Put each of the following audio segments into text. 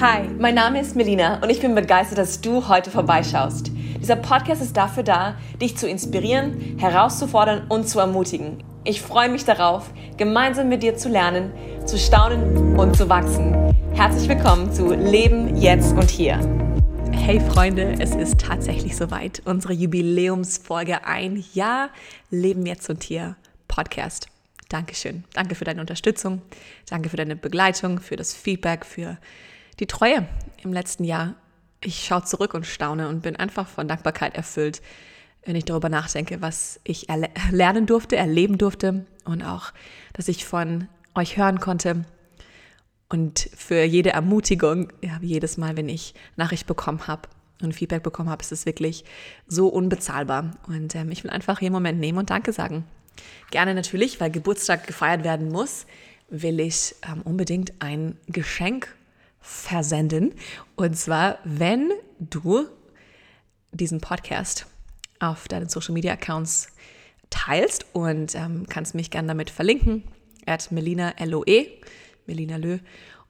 Hi, mein Name ist Melina und ich bin begeistert, dass du heute vorbeischaust. Dieser Podcast ist dafür da, dich zu inspirieren, herauszufordern und zu ermutigen. Ich freue mich darauf, gemeinsam mit dir zu lernen, zu staunen und zu wachsen. Herzlich willkommen zu Leben jetzt und hier. Hey Freunde, es ist tatsächlich soweit. Unsere Jubiläumsfolge ein Jahr Leben jetzt und hier Podcast. Dankeschön. Danke für deine Unterstützung. Danke für deine Begleitung, für das Feedback, für die Treue im letzten Jahr. Ich schaue zurück und staune und bin einfach von Dankbarkeit erfüllt, wenn ich darüber nachdenke, was ich lernen durfte, erleben durfte und auch, dass ich von euch hören konnte. Und für jede Ermutigung, ja, jedes Mal, wenn ich Nachricht bekommen habe und Feedback bekommen habe, ist es wirklich so unbezahlbar. Und ähm, ich will einfach einen Moment nehmen und Danke sagen. Gerne natürlich, weil Geburtstag gefeiert werden muss, will ich ähm, unbedingt ein Geschenk versenden. Und zwar, wenn du diesen Podcast auf deinen Social Media Accounts teilst und ähm, kannst mich gerne damit verlinken. At Melina L-O-E, Melina Lö.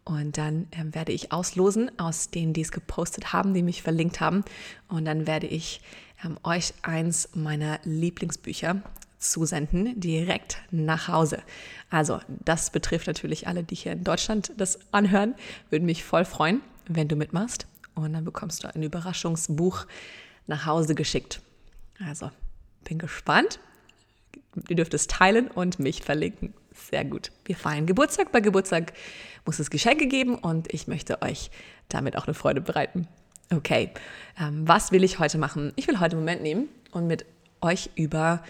Und dann ähm, werde ich auslosen aus denen, die es gepostet haben, die mich verlinkt haben. Und dann werde ich ähm, euch eins meiner Lieblingsbücher zusenden, direkt nach Hause. Also, das betrifft natürlich alle, die hier in Deutschland das anhören. Würde mich voll freuen, wenn du mitmachst. Und dann bekommst du ein Überraschungsbuch nach Hause geschickt. Also, bin gespannt. Ihr dürft es teilen und mich verlinken. Sehr gut. Wir feiern Geburtstag. Bei Geburtstag muss es Geschenke geben und ich möchte euch damit auch eine Freude bereiten. Okay, ähm, was will ich heute machen? Ich will heute einen Moment nehmen und mit euch über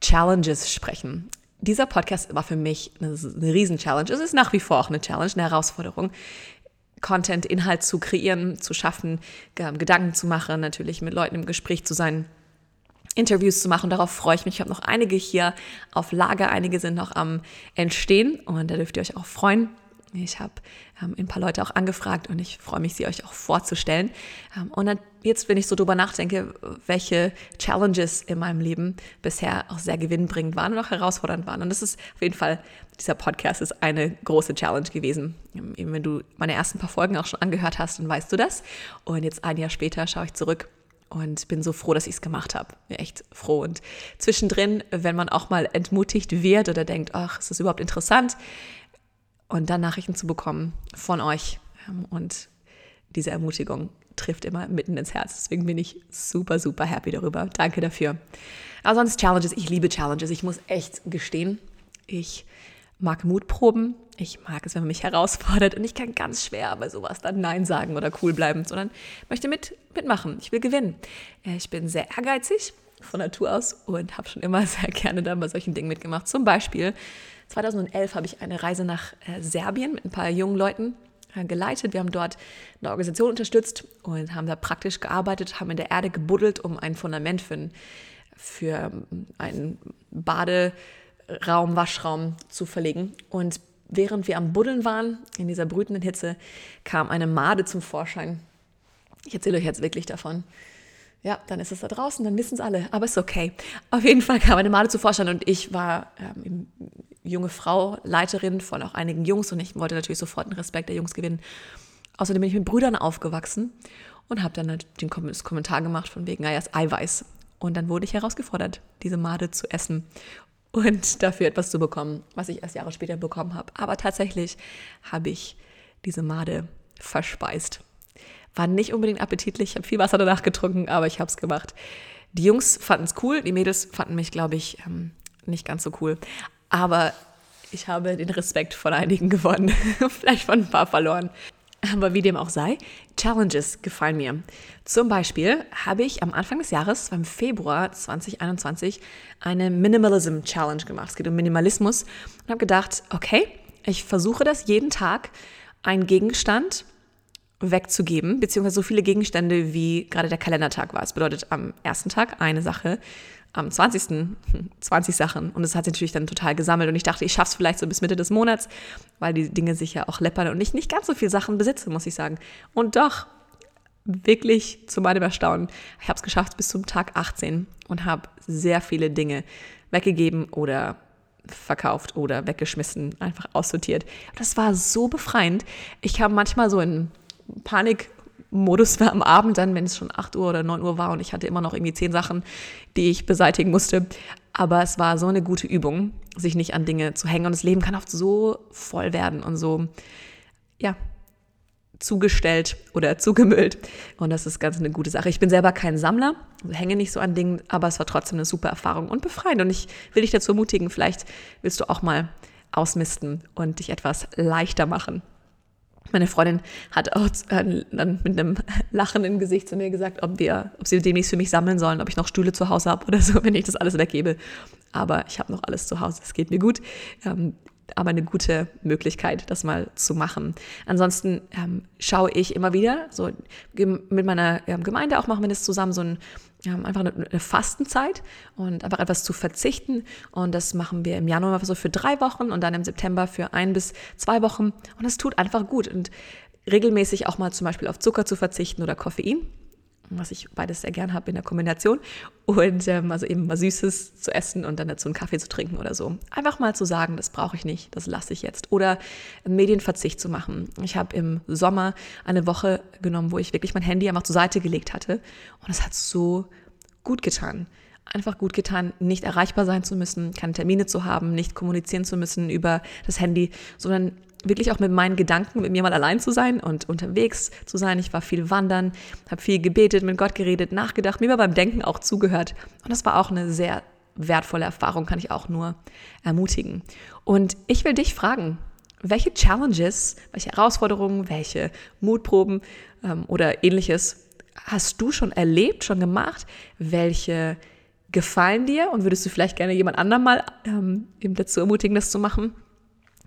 Challenges sprechen. Dieser Podcast war für mich eine, eine Riesen-Challenge. Es ist nach wie vor auch eine Challenge, eine Herausforderung. Content, Inhalt zu kreieren, zu schaffen, Gedanken zu machen, natürlich mit Leuten im Gespräch zu sein, Interviews zu machen. Darauf freue ich mich. Ich habe noch einige hier auf Lager, einige sind noch am Entstehen und da dürft ihr euch auch freuen. Ich habe ähm, ein paar Leute auch angefragt und ich freue mich, sie euch auch vorzustellen. Ähm, und dann, jetzt, wenn ich so drüber nachdenke, welche Challenges in meinem Leben bisher auch sehr gewinnbringend waren und auch herausfordernd waren. Und das ist auf jeden Fall, dieser Podcast ist eine große Challenge gewesen. Ähm, eben wenn du meine ersten paar Folgen auch schon angehört hast, dann weißt du das. Und jetzt ein Jahr später schaue ich zurück und bin so froh, dass ich es gemacht habe. Echt froh. Und zwischendrin, wenn man auch mal entmutigt wird oder denkt, ach, ist das überhaupt interessant? Und dann Nachrichten zu bekommen von euch ähm, und diese Ermutigung trifft immer mitten ins Herz. Deswegen bin ich super, super happy darüber. Danke dafür. Aber sonst Challenges. Ich liebe Challenges. Ich muss echt gestehen, ich mag Mutproben. Ich mag es, wenn man mich herausfordert und ich kann ganz schwer bei sowas dann Nein sagen oder cool bleiben, sondern möchte mit, mitmachen. Ich will gewinnen. Äh, ich bin sehr ehrgeizig von Natur aus und habe schon immer sehr gerne dann bei solchen Dingen mitgemacht. Zum Beispiel 2011 habe ich eine Reise nach äh, Serbien mit ein paar jungen Leuten äh, geleitet. Wir haben dort eine Organisation unterstützt und haben da praktisch gearbeitet, haben in der Erde gebuddelt, um ein Fundament für, für ähm, einen Baderaum, Waschraum zu verlegen. Und während wir am Buddeln waren, in dieser brütenden Hitze, kam eine Made zum Vorschein. Ich erzähle euch jetzt wirklich davon. Ja, dann ist es da draußen, dann wissen es alle, aber ist okay. Auf jeden Fall kam eine Made zu Vorschein und ich war ähm, junge Frau, Leiterin von auch einigen Jungs und ich wollte natürlich sofort den Respekt der Jungs gewinnen. Außerdem bin ich mit Brüdern aufgewachsen und habe dann den Kommentar gemacht von wegen, naja, ist Eiweiß. Und dann wurde ich herausgefordert, diese Made zu essen und dafür etwas zu bekommen, was ich erst Jahre später bekommen habe. Aber tatsächlich habe ich diese Made verspeist. War nicht unbedingt appetitlich, ich habe viel Wasser danach getrunken, aber ich habe es gemacht. Die Jungs fanden es cool, die Mädels fanden mich, glaube ich, ähm, nicht ganz so cool. Aber ich habe den Respekt von einigen gewonnen, vielleicht von ein paar verloren. Aber wie dem auch sei, Challenges gefallen mir. Zum Beispiel habe ich am Anfang des Jahres, beim Februar 2021, eine Minimalism Challenge gemacht. Es geht um Minimalismus und habe gedacht, okay, ich versuche das jeden Tag, einen Gegenstand wegzugeben, beziehungsweise so viele Gegenstände, wie gerade der Kalendertag war. Es bedeutet am ersten Tag eine Sache, am 20. 20 Sachen. Und das hat sich natürlich dann total gesammelt. Und ich dachte, ich schaffe es vielleicht so bis Mitte des Monats, weil die Dinge sich ja auch läppern und ich nicht ganz so viele Sachen besitze, muss ich sagen. Und doch, wirklich zu meinem Erstaunen, ich habe es geschafft bis zum Tag 18 und habe sehr viele Dinge weggegeben oder verkauft oder weggeschmissen, einfach aussortiert. Das war so befreiend. Ich kam manchmal so in Panikmodus war am Abend dann, wenn es schon 8 Uhr oder 9 Uhr war und ich hatte immer noch irgendwie zehn Sachen, die ich beseitigen musste. Aber es war so eine gute Übung, sich nicht an Dinge zu hängen. Und das Leben kann oft so voll werden und so, ja, zugestellt oder zugemüllt. Und das ist ganz eine gute Sache. Ich bin selber kein Sammler, hänge nicht so an Dingen, aber es war trotzdem eine super Erfahrung und befreiend. Und ich will dich dazu ermutigen, vielleicht willst du auch mal ausmisten und dich etwas leichter machen. Meine Freundin hat auch äh, dann mit einem lachenden Gesicht zu mir gesagt, ob wir, ob sie demnächst für mich sammeln sollen, ob ich noch Stühle zu Hause habe oder so, wenn ich das alles weggebe. Aber ich habe noch alles zu Hause, es geht mir gut. Ähm, aber eine gute Möglichkeit, das mal zu machen. Ansonsten ähm, schaue ich immer wieder, so mit meiner ähm, Gemeinde auch machen wir das zusammen, so ein, ähm, einfach eine, Fastenzeit und einfach etwas zu verzichten. Und das machen wir im Januar so für drei Wochen und dann im September für ein bis zwei Wochen. Und das tut einfach gut. Und regelmäßig auch mal zum Beispiel auf Zucker zu verzichten oder Koffein was ich beides sehr gern habe in der Kombination. Und ähm, also eben mal Süßes zu essen und dann dazu einen Kaffee zu trinken oder so. Einfach mal zu sagen, das brauche ich nicht, das lasse ich jetzt. Oder Medienverzicht zu machen. Ich habe im Sommer eine Woche genommen, wo ich wirklich mein Handy einfach zur Seite gelegt hatte. Und es hat so gut getan einfach gut getan, nicht erreichbar sein zu müssen, keine Termine zu haben, nicht kommunizieren zu müssen über das Handy, sondern wirklich auch mit meinen Gedanken, mit mir mal allein zu sein und unterwegs zu sein. Ich war viel wandern, habe viel gebetet, mit Gott geredet, nachgedacht, mir beim Denken auch zugehört. Und das war auch eine sehr wertvolle Erfahrung, kann ich auch nur ermutigen. Und ich will dich fragen, welche Challenges, welche Herausforderungen, welche Mutproben ähm, oder ähnliches hast du schon erlebt, schon gemacht? Welche gefallen dir und würdest du vielleicht gerne jemand anderem mal ähm, eben dazu ermutigen, das zu machen?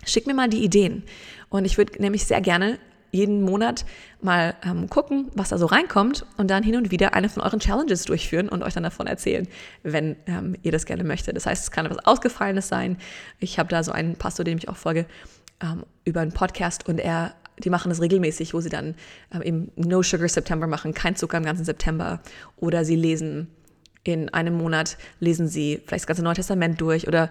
Schick mir mal die Ideen. Und ich würde nämlich sehr gerne jeden Monat mal ähm, gucken, was da so reinkommt und dann hin und wieder eine von euren Challenges durchführen und euch dann davon erzählen, wenn ähm, ihr das gerne möchtet. Das heißt, es kann etwas Ausgefallenes sein. Ich habe da so einen Pastor, dem ich auch folge, ähm, über einen Podcast und er, die machen das regelmäßig, wo sie dann ähm, eben No Sugar September machen, kein Zucker im ganzen September oder sie lesen in einem Monat lesen sie vielleicht das ganze Neue Testament durch oder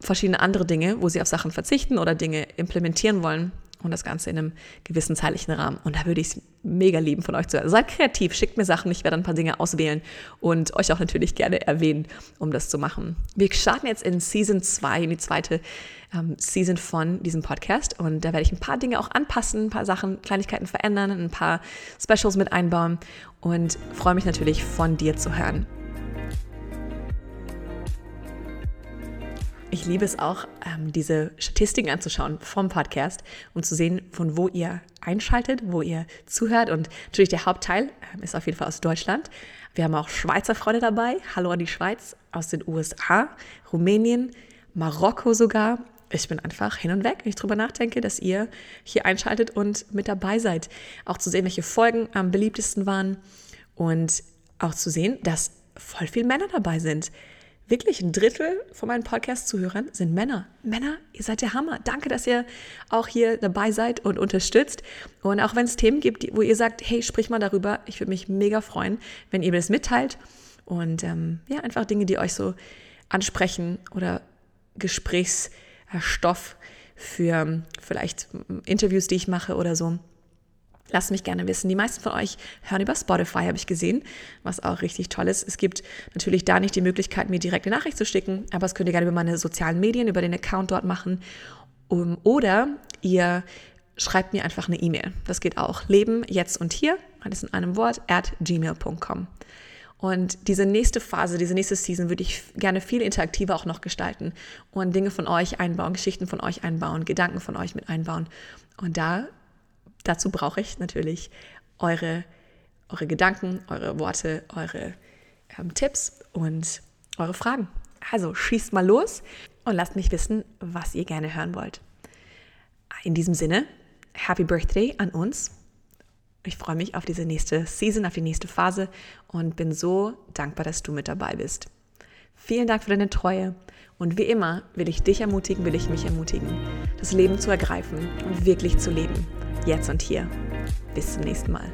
verschiedene andere Dinge, wo sie auf Sachen verzichten oder Dinge implementieren wollen und das Ganze in einem gewissen zeitlichen Rahmen. Und da würde ich es mega lieben von euch zu hören. Seid kreativ, schickt mir Sachen, ich werde ein paar Dinge auswählen und euch auch natürlich gerne erwähnen, um das zu machen. Wir starten jetzt in Season 2, in die zweite ähm, Season von diesem Podcast und da werde ich ein paar Dinge auch anpassen, ein paar Sachen, Kleinigkeiten verändern, ein paar Specials mit einbauen und freue mich natürlich von dir zu hören. Ich liebe es auch, ähm, diese Statistiken anzuschauen vom Podcast und zu sehen, von wo ihr einschaltet, wo ihr zuhört. Und natürlich der Hauptteil ähm, ist auf jeden Fall aus Deutschland. Wir haben auch Schweizer Freunde dabei. Hallo an die Schweiz, aus den USA, Rumänien, Marokko sogar. Ich bin einfach hin und weg, wenn ich drüber nachdenke, dass ihr hier einschaltet und mit dabei seid. Auch zu sehen, welche Folgen am beliebtesten waren und auch zu sehen, dass voll viele Männer dabei sind wirklich ein Drittel von meinen Podcast-Zuhörern sind Männer. Männer, ihr seid der Hammer. Danke, dass ihr auch hier dabei seid und unterstützt. Und auch wenn es Themen gibt, wo ihr sagt, hey, sprich mal darüber, ich würde mich mega freuen, wenn ihr mir das mitteilt. Und ähm, ja, einfach Dinge, die euch so ansprechen oder Gesprächsstoff für vielleicht Interviews, die ich mache oder so. Lasst mich gerne wissen. Die meisten von euch hören über Spotify, habe ich gesehen, was auch richtig toll ist. Es gibt natürlich da nicht die Möglichkeit, mir direkt eine Nachricht zu schicken, aber das könnt ihr gerne über meine sozialen Medien, über den Account dort machen. oder ihr schreibt mir einfach eine E-Mail. Das geht auch. Leben, jetzt und hier, alles in einem Wort, at gmail.com. Und diese nächste Phase, diese nächste Season würde ich gerne viel interaktiver auch noch gestalten und Dinge von euch einbauen, Geschichten von euch einbauen, Gedanken von euch mit einbauen. Und da dazu brauche ich natürlich eure, eure Gedanken, eure Worte, eure ähm, Tipps und eure Fragen. Also schießt mal los und lasst mich wissen, was ihr gerne hören wollt. In diesem Sinne, Happy Birthday an uns. Ich freue mich auf diese nächste Season, auf die nächste Phase und bin so dankbar, dass du mit dabei bist. Vielen Dank für deine Treue und wie immer will ich dich ermutigen, will ich mich ermutigen, das Leben zu ergreifen und wirklich zu leben jetzt und hier. Bis zum nächsten Mal.